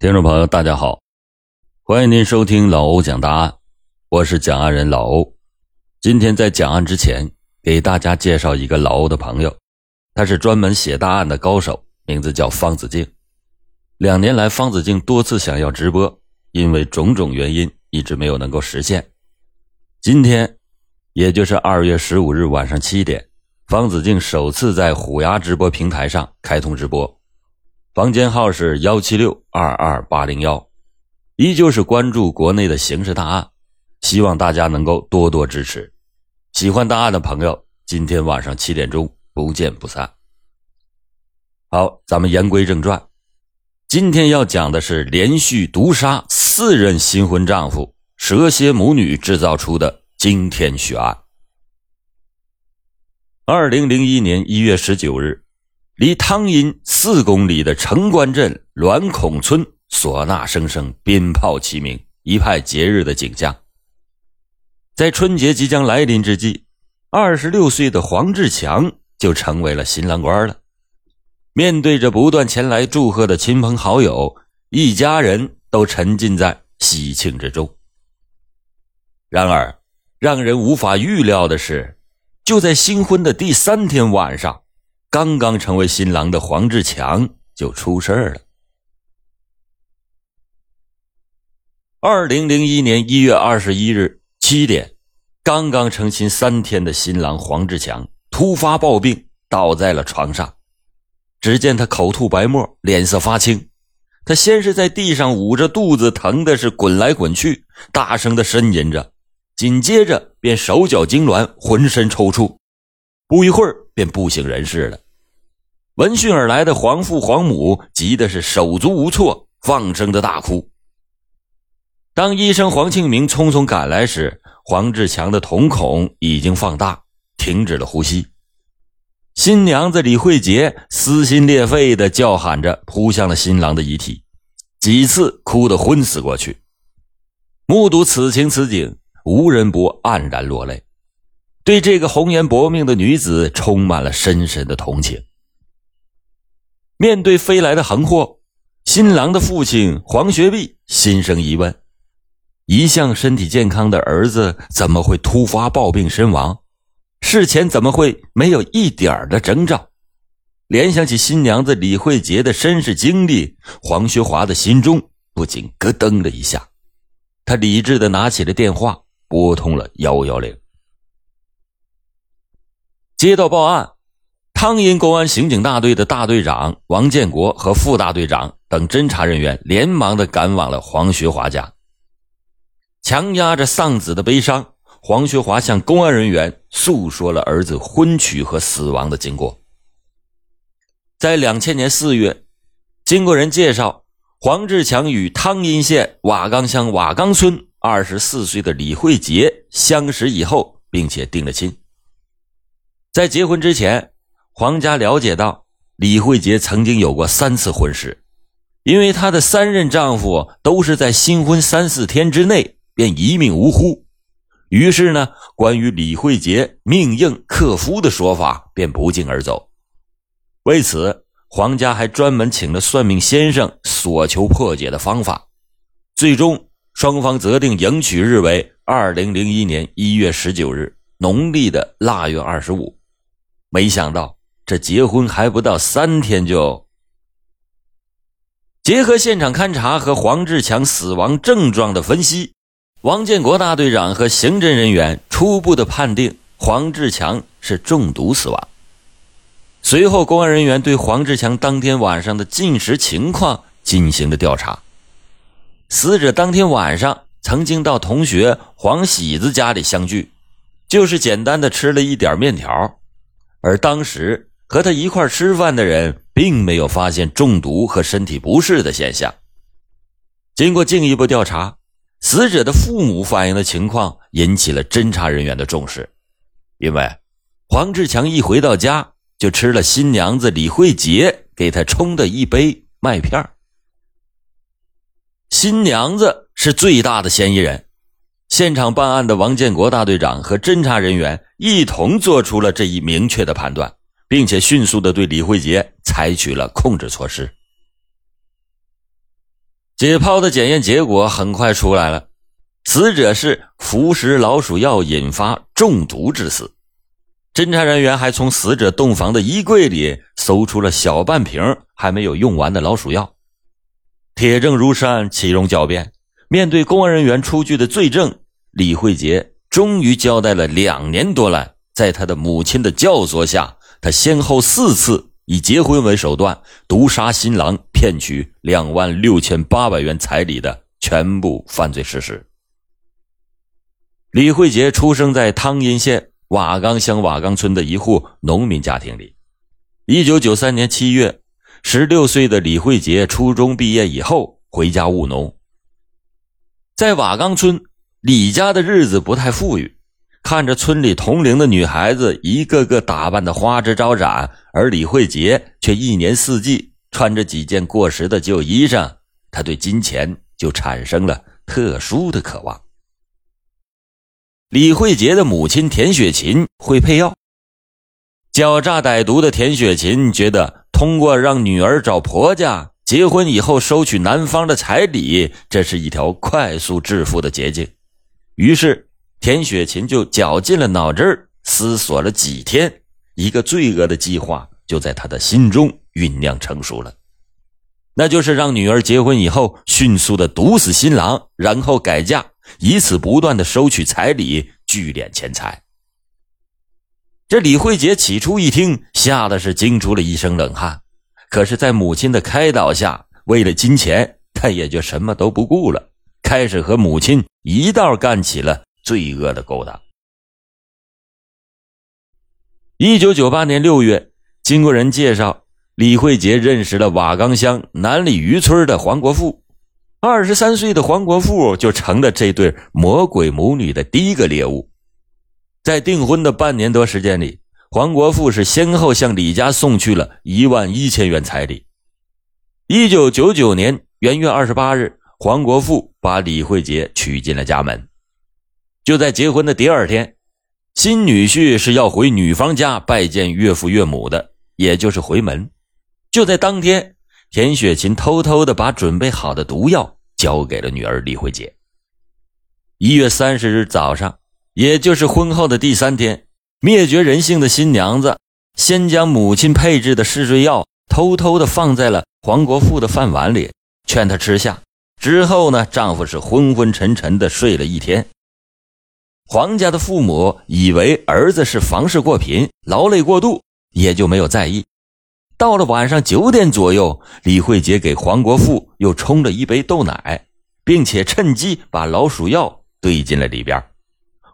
听众朋友，大家好，欢迎您收听老欧讲大案，我是讲案人老欧。今天在讲案之前，给大家介绍一个老欧的朋友，他是专门写大案的高手，名字叫方子敬。两年来，方子敬多次想要直播，因为种种原因，一直没有能够实现。今天，也就是二月十五日晚上七点，方子敬首次在虎牙直播平台上开通直播。房间号是幺七六二二八零幺，依旧是关注国内的刑事大案，希望大家能够多多支持。喜欢大案的朋友，今天晚上七点钟不见不散。好，咱们言归正传，今天要讲的是连续毒杀四任新婚丈夫、蛇蝎母女制造出的惊天血案。二零零一年一月十九日。离汤阴四公里的城关镇栾孔村，唢呐声声，鞭炮齐鸣，一派节日的景象。在春节即将来临之际，二十六岁的黄志强就成为了新郎官了。面对着不断前来祝贺的亲朋好友，一家人都沉浸在喜庆之中。然而，让人无法预料的是，就在新婚的第三天晚上。刚刚成为新郎的黄志强就出事儿了。二零零一年一月二十一日七点，刚刚成亲三天的新郎黄志强突发暴病，倒在了床上。只见他口吐白沫，脸色发青。他先是在地上捂着肚子，疼的是滚来滚去，大声的呻吟着，紧接着便手脚痉挛，浑身抽搐。不一会儿。便不省人事了。闻讯而来的黄父黄母急的是手足无措，放声的大哭。当医生黄庆明匆匆赶来时，黄志强的瞳孔已经放大，停止了呼吸。新娘子李慧杰撕心裂肺的叫喊着，扑向了新郎的遗体，几次哭得昏死过去。目睹此情此景，无人不黯然落泪。对这个红颜薄命的女子充满了深深的同情。面对飞来的横祸，新郎的父亲黄学碧心生疑问：一向身体健康的儿子怎么会突发暴病身亡？事前怎么会没有一点的征兆？联想起新娘子李慧杰的身世经历，黄学华的心中不禁咯噔了一下。他理智的拿起了电话，拨通了幺幺零。接到报案，汤阴公安刑警大队的大队长王建国和副大队长等侦查人员连忙的赶往了黄学华家。强压着丧子的悲伤，黄学华向公安人员诉说了儿子婚娶和死亡的经过。在两千年四月，经过人介绍，黄志强与汤阴县瓦岗乡瓦岗村二十四岁的李慧杰相识以后，并且定了亲。在结婚之前，黄家了解到李慧杰曾经有过三次婚事，因为她的三任丈夫都是在新婚三四天之内便一命呜呼，于是呢，关于李慧杰命硬克夫的说法便不胫而走。为此，黄家还专门请了算命先生索求破解的方法。最终，双方择定迎娶日为二零零一年一月十九日，农历的腊月二十五。没想到这结婚还不到三天，就结合现场勘查和黄志强死亡症状的分析，王建国大队长和刑侦人员初步的判定黄志强是中毒死亡。随后，公安人员对黄志强当天晚上的进食情况进行了调查。死者当天晚上曾经到同学黄喜子家里相聚，就是简单的吃了一点面条。而当时和他一块吃饭的人，并没有发现中毒和身体不适的现象。经过进一步调查，死者的父母反映的情况引起了侦查人员的重视，因为黄志强一回到家就吃了新娘子李慧杰给他冲的一杯麦片新娘子是最大的嫌疑人。现场办案的王建国大队长和侦查人员一同做出了这一明确的判断，并且迅速的对李慧杰采取了控制措施。解剖的检验结果很快出来了，死者是服食老鼠药引发中毒致死。侦查人员还从死者洞房的衣柜里搜出了小半瓶还没有用完的老鼠药。铁证如山，岂容狡辩。面对公安人员出具的罪证，李慧杰终于交代了两年多来，在他的母亲的教唆下，他先后四次以结婚为手段毒杀新郎，骗取两万六千八百元彩礼的全部犯罪事实。李慧杰出生在汤阴县瓦岗乡瓦岗村的一户农民家庭里。一九九三年七月，十六岁的李慧杰初中毕业以后回家务农。在瓦岗村，李家的日子不太富裕。看着村里同龄的女孩子一个个打扮的花枝招展，而李慧杰却一年四季穿着几件过时的旧衣裳，他对金钱就产生了特殊的渴望。李慧杰的母亲田雪琴会配药，狡诈歹毒的田雪琴觉得通过让女儿找婆家。结婚以后收取男方的彩礼，这是一条快速致富的捷径。于是田雪琴就绞尽了脑汁儿思索了几天，一个罪恶的计划就在他的心中酝酿成熟了。那就是让女儿结婚以后迅速的毒死新郎，然后改嫁，以此不断的收取彩礼，聚敛钱财。这李慧杰起初一听，吓得是惊出了一身冷汗。可是，在母亲的开导下，为了金钱，他也就什么都不顾了，开始和母亲一道干起了罪恶的勾当。一九九八年六月，经过人介绍，李慧杰认识了瓦岗乡南里渔村的黄国富。二十三岁的黄国富就成了这对魔鬼母女的第一个猎物。在订婚的半年多时间里。黄国富是先后向李家送去了一万一千元彩礼。一九九九年元月二十八日，黄国富把李慧杰娶进了家门。就在结婚的第二天，新女婿是要回女方家拜见岳父岳母的，也就是回门。就在当天，田雪琴偷偷的把准备好的毒药交给了女儿李慧杰。一月三十日早上，也就是婚后的第三天。灭绝人性的新娘子，先将母亲配制的嗜睡药偷偷的放在了黄国富的饭碗里，劝他吃下。之后呢，丈夫是昏昏沉沉的睡了一天。黄家的父母以为儿子是房事过频、劳累过度，也就没有在意。到了晚上九点左右，李慧杰给黄国富又冲了一杯豆奶，并且趁机把老鼠药兑进了里边，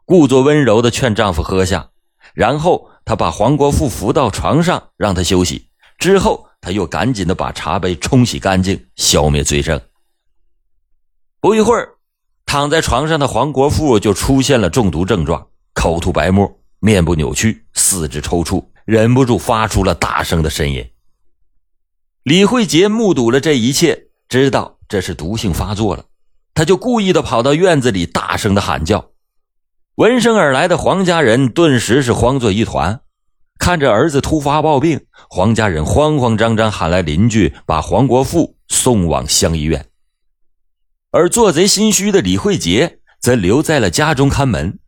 故作温柔的劝丈夫喝下。然后他把黄国富扶到床上，让他休息。之后，他又赶紧的把茶杯冲洗干净，消灭罪证。不一会儿，躺在床上的黄国富就出现了中毒症状，口吐白沫，面部扭曲，四肢抽搐，忍不住发出了大声的呻吟。李慧杰目睹了这一切，知道这是毒性发作了，他就故意的跑到院子里，大声的喊叫。闻声而来的黄家人顿时是慌作一团，看着儿子突发暴病，黄家人慌慌张张喊来邻居，把黄国富送往乡医院。而做贼心虚的李慧杰则留在了家中看门。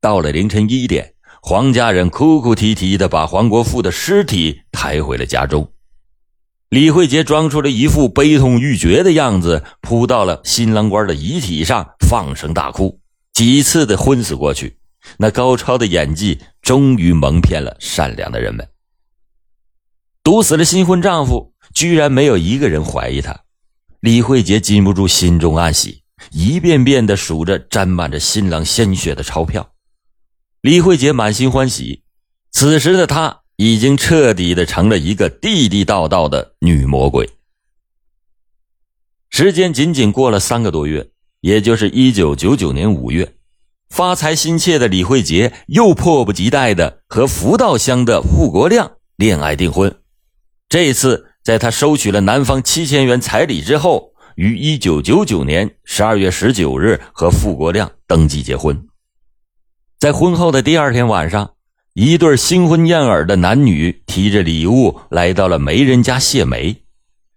到了凌晨一点，黄家人哭哭啼啼的把黄国富的尸体抬回了家中。李慧杰装出了一副悲痛欲绝的样子，扑到了新郎官的遗体上，放声大哭。几次的昏死过去，那高超的演技终于蒙骗了善良的人们。毒死了新婚丈夫，居然没有一个人怀疑他。李慧杰禁不住心中暗喜，一遍遍的数着沾满着新郎鲜血的钞票。李慧杰满心欢喜，此时的她已经彻底的成了一个地地道道的女魔鬼。时间仅仅过了三个多月。也就是一九九九年五月，发财心切的李慧杰又迫不及待的和福道乡的傅国亮恋爱订婚。这次，在他收取了男方七千元彩礼之后，于一九九九年十二月十九日和傅国亮登记结婚。在婚后的第二天晚上，一对新婚燕尔的男女提着礼物来到了媒人家谢媒。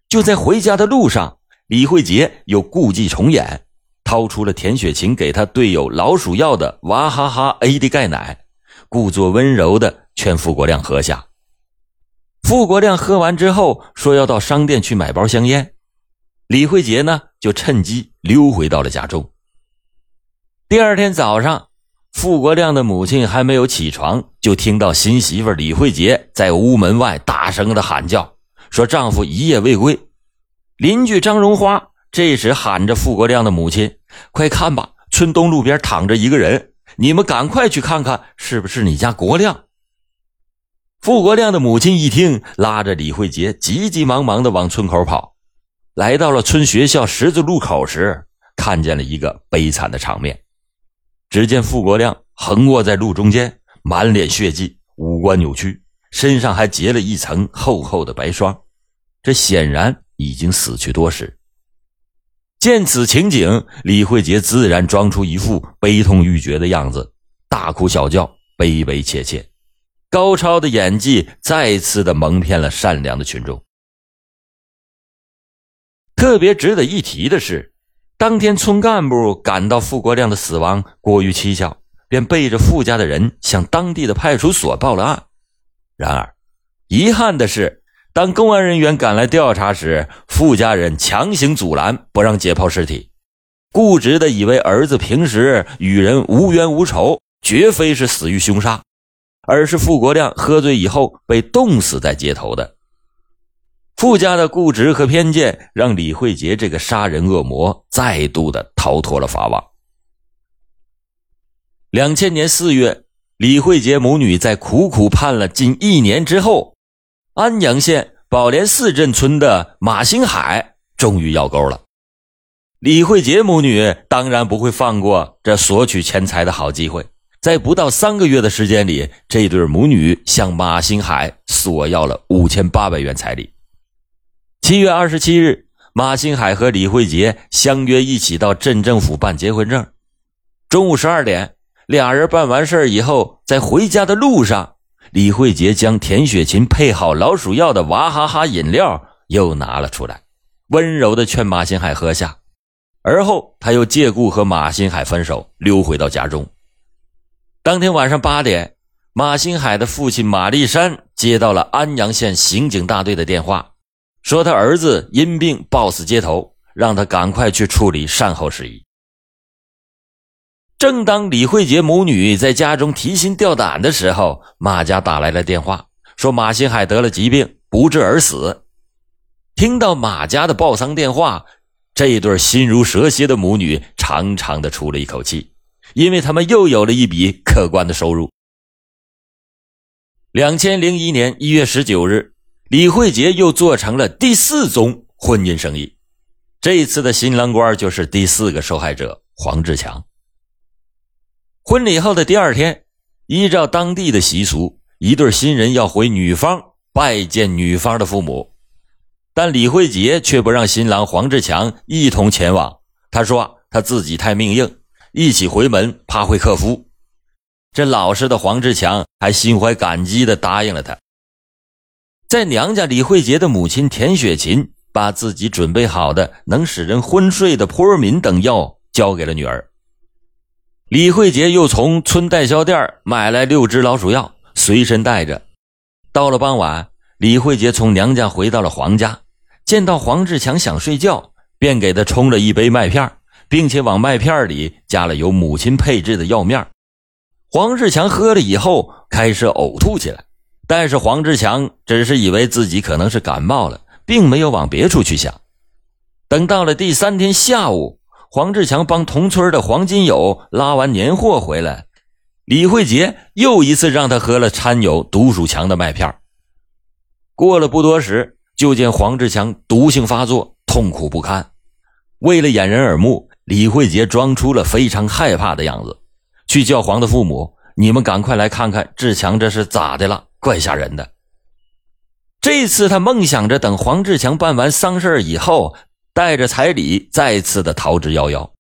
就在回家的路上。李慧杰又故伎重演，掏出了田雪琴给他兑有老鼠药的娃哈哈 AD 钙奶，故作温柔的劝傅国亮喝下。傅国亮喝完之后说要到商店去买包香烟，李慧杰呢就趁机溜回到了家中。第二天早上，傅国亮的母亲还没有起床，就听到新媳妇李慧杰在屋门外大声的喊叫，说丈夫一夜未归。邻居张荣花这时喊着傅国亮的母亲：“快看吧，村东路边躺着一个人，你们赶快去看看，是不是你家国亮？”傅国亮的母亲一听，拉着李慧杰急急忙忙的往村口跑。来到了村学校十字路口时，看见了一个悲惨的场面。只见傅国亮横卧在路中间，满脸血迹，五官扭曲，身上还结了一层厚厚的白霜，这显然。已经死去多时。见此情景，李慧杰自然装出一副悲痛欲绝的样子，大哭小叫，悲悲切切。高超的演技再次的蒙骗了善良的群众。特别值得一提的是，当天村干部感到傅国亮的死亡过于蹊跷，便背着傅家的人向当地的派出所报了案。然而，遗憾的是。当公安人员赶来调查时，傅家人强行阻拦，不让解剖尸体，固执的以为儿子平时与人无冤无仇，绝非是死于凶杀，而是傅国亮喝醉以后被冻死在街头的。傅家的固执和偏见，让李慧杰这个杀人恶魔再度的逃脱了法网。两千年四月，李慧杰母女在苦苦盼了近一年之后。安阳县宝莲寺镇村的马兴海终于要钩了。李慧杰母女当然不会放过这索取钱财的好机会，在不到三个月的时间里，这对母女向马兴海索要了五千八百元彩礼。七月二十七日，马新海和李慧杰相约一起到镇政府办结婚证。中午十二点，俩人办完事以后，在回家的路上。李慧杰将田雪琴配好老鼠药的娃哈哈饮料又拿了出来，温柔的劝马新海喝下。而后，他又借故和马新海分手，溜回到家中。当天晚上八点，马新海的父亲马立山接到了安阳县刑警大队的电话，说他儿子因病暴死街头，让他赶快去处理善后事宜。正当李慧杰母女在家中提心吊胆的时候，马家打来了电话，说马新海得了疾病，不治而死。听到马家的报丧电话，这对心如蛇蝎的母女长长的出了一口气，因为他们又有了一笔可观的收入。两千零一年一月十九日，李慧杰又做成了第四宗婚姻生意，这一次的新郎官就是第四个受害者黄志强。婚礼后的第二天，依照当地的习俗，一对新人要回女方拜见女方的父母，但李慧杰却不让新郎黄志强一同前往。他说他自己太命硬，一起回门怕会克夫。这老实的黄志强还心怀感激地答应了他。在娘家，李慧杰的母亲田雪琴把自己准备好的能使人昏睡的扑尔敏等药交给了女儿。李慧杰又从村代销店买来六支老鼠药，随身带着。到了傍晚，李慧杰从娘家回到了黄家，见到黄志强想睡觉，便给他冲了一杯麦片，并且往麦片里加了由母亲配制的药面。黄志强喝了以后开始呕吐起来，但是黄志强只是以为自己可能是感冒了，并没有往别处去想。等到了第三天下午。黄志强帮同村的黄金友拉完年货回来，李慧杰又一次让他喝了掺有毒鼠强的麦片。过了不多时，就见黄志强毒性发作，痛苦不堪。为了掩人耳目，李慧杰装出了非常害怕的样子，去叫黄的父母：“你们赶快来看看志强这是咋的了？怪吓人的。”这次他梦想着等黄志强办完丧事以后。带着彩礼再次的逃之夭夭，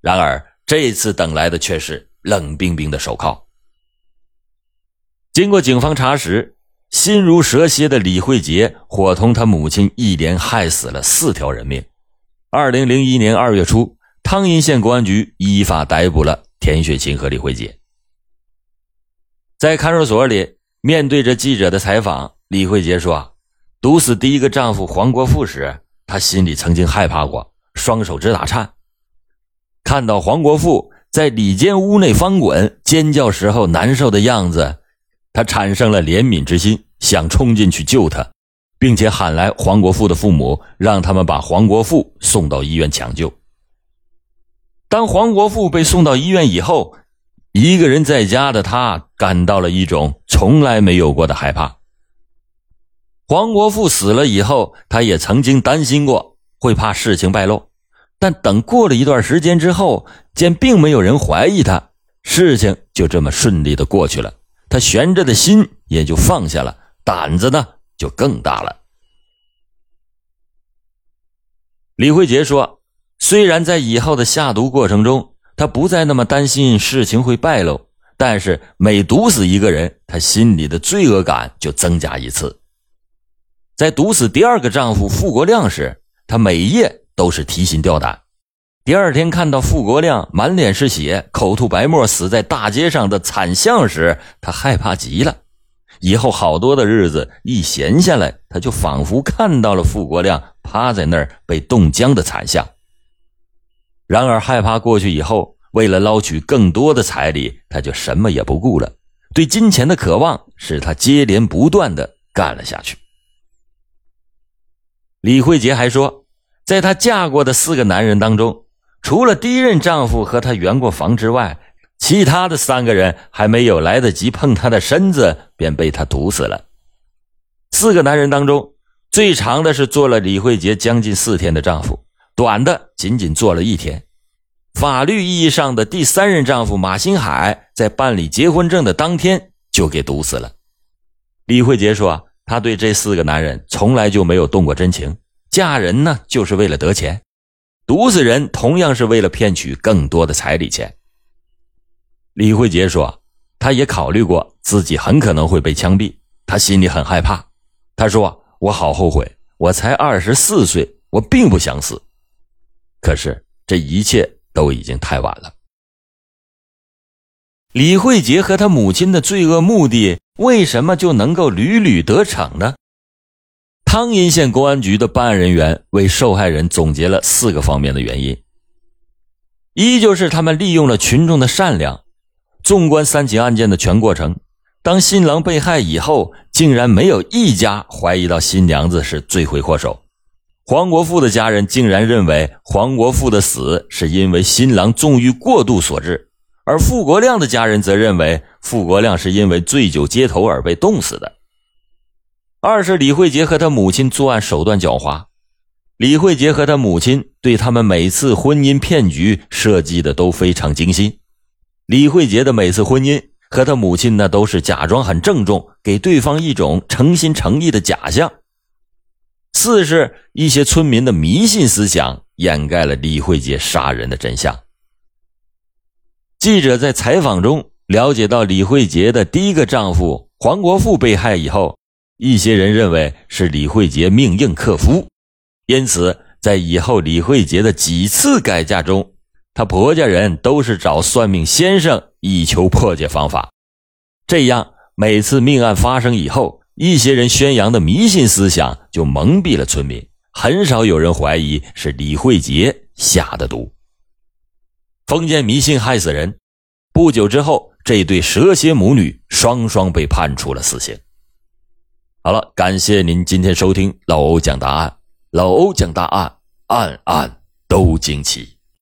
然而这次等来的却是冷冰冰的手铐。经过警方查实，心如蛇蝎的李慧杰伙同他母亲一连害死了四条人命，二零零一年二月初，汤阴县公安局依法逮捕了田雪琴和李慧杰。在看守所里，面对着记者的采访，李慧杰说：“毒死第一个丈夫黄国富时，他心里曾经害怕过，双手直打颤。看到黄国富在里间屋内翻滚、尖叫时候难受的样子，他产生了怜悯之心，想冲进去救他。”并且喊来黄国富的父母，让他们把黄国富送到医院抢救。当黄国富被送到医院以后，一个人在家的他感到了一种从来没有过的害怕。黄国富死了以后，他也曾经担心过会怕事情败露，但等过了一段时间之后，见并没有人怀疑他，事情就这么顺利的过去了，他悬着的心也就放下了，胆子呢？就更大了。李慧杰说：“虽然在以后的下毒过程中，他不再那么担心事情会败露，但是每毒死一个人，他心里的罪恶感就增加一次。在毒死第二个丈夫傅国亮时，她每夜都是提心吊胆。第二天看到傅国亮满脸是血、口吐白沫死在大街上的惨相时，她害怕极了。”以后好多的日子，一闲下来，她就仿佛看到了傅国亮趴在那儿被冻僵的惨象。然而害怕过去以后，为了捞取更多的彩礼，她就什么也不顾了。对金钱的渴望使她接连不断的干了下去。李慧杰还说，在她嫁过的四个男人当中，除了第一任丈夫和她圆过房之外，其他的三个人还没有来得及碰她的身子，便被她毒死了。四个男人当中，最长的是做了李慧杰将近四天的丈夫，短的仅仅做了一天。法律意义上的第三任丈夫马新海，在办理结婚证的当天就给毒死了。李慧杰说：“他对这四个男人从来就没有动过真情，嫁人呢就是为了得钱，毒死人同样是为了骗取更多的彩礼钱。”李慧杰说：“他也考虑过自己很可能会被枪毙，他心里很害怕。他说：‘我好后悔，我才二十四岁，我并不想死。’可是这一切都已经太晚了。”李慧杰和他母亲的罪恶目的为什么就能够屡屡得逞呢？汤阴县公安局的办案人员为受害人总结了四个方面的原因：一就是他们利用了群众的善良。纵观三起案件的全过程，当新郎被害以后，竟然没有一家怀疑到新娘子是罪魁祸首。黄国富的家人竟然认为黄国富的死是因为新郎纵欲过度所致，而傅国亮的家人则认为傅国亮是因为醉酒街头而被冻死的。二是李慧杰和他母亲作案手段狡猾，李慧杰和他母亲对他们每次婚姻骗局设计的都非常精心。李慧杰的每次婚姻和他母亲那都是假装很郑重，给对方一种诚心诚意的假象。四是一些村民的迷信思想掩盖了李慧杰杀人的真相。记者在采访中了解到，李慧杰的第一个丈夫黄国富被害以后，一些人认为是李慧杰命硬克夫，因此在以后李慧杰的几次改嫁中。她婆家人都是找算命先生以求破解方法，这样每次命案发生以后，一些人宣扬的迷信思想就蒙蔽了村民，很少有人怀疑是李慧杰下的毒。封建迷信害死人，不久之后，这对蛇蝎母女双双被判处了死刑。好了，感谢您今天收听老欧讲答案，老欧讲答案，案案都惊奇。